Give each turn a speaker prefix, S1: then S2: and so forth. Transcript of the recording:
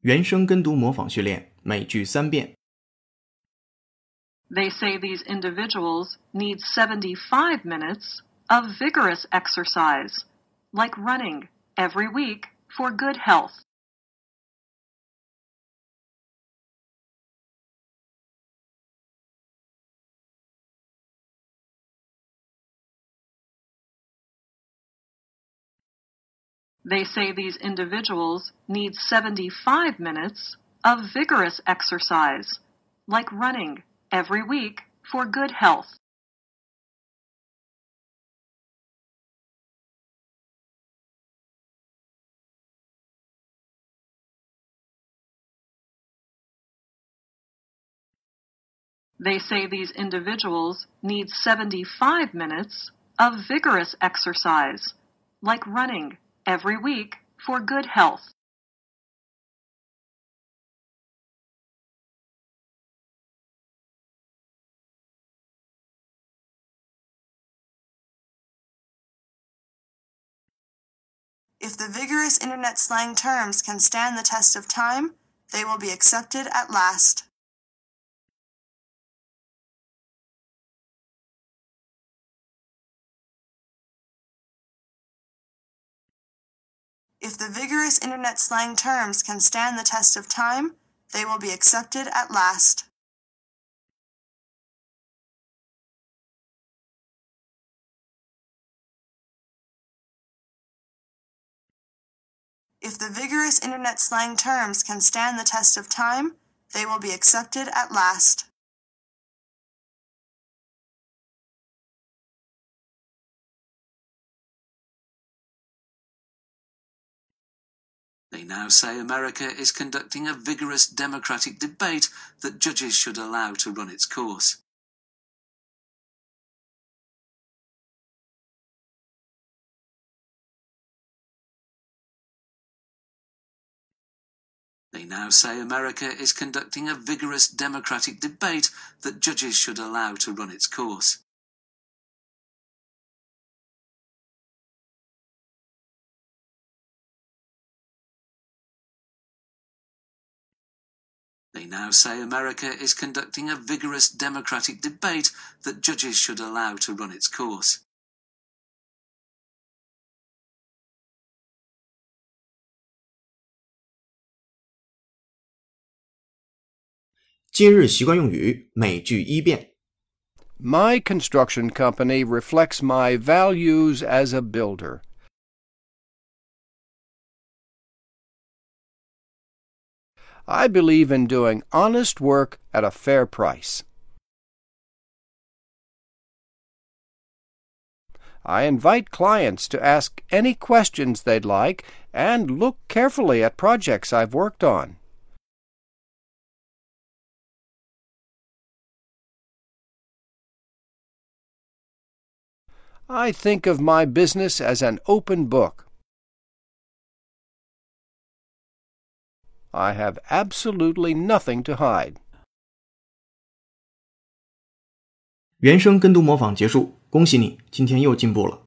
S1: 原声跟读模仿训练，每句三遍。
S2: They say these individuals need 75 minutes of vigorous exercise, like running, every week for good health. They say these individuals need 75 minutes of vigorous exercise, like running, every week for good health. They say these individuals need 75 minutes of vigorous exercise, like running, every week for good health.
S3: If the vigorous internet slang terms can stand the test of time, they will be accepted at last. If the vigorous internet slang terms can stand the test of time, they will be accepted at last. If the vigorous internet slang terms can stand the test of time, they will be accepted at last.
S4: They now say America is conducting a vigorous democratic debate that judges should allow to run its course. They now say America is conducting a vigorous democratic debate that judges should allow to run its course. They now say America is conducting a vigorous democratic debate that judges should allow to run its course.
S5: My construction company reflects my values as a builder. I believe in doing honest work at a fair price. I invite clients to ask any questions they'd like and look carefully at projects I've worked on. I think of my business as an open book. I have absolutely nothing to hide.
S1: 原声跟读模仿结束，恭喜你，今天又进步了。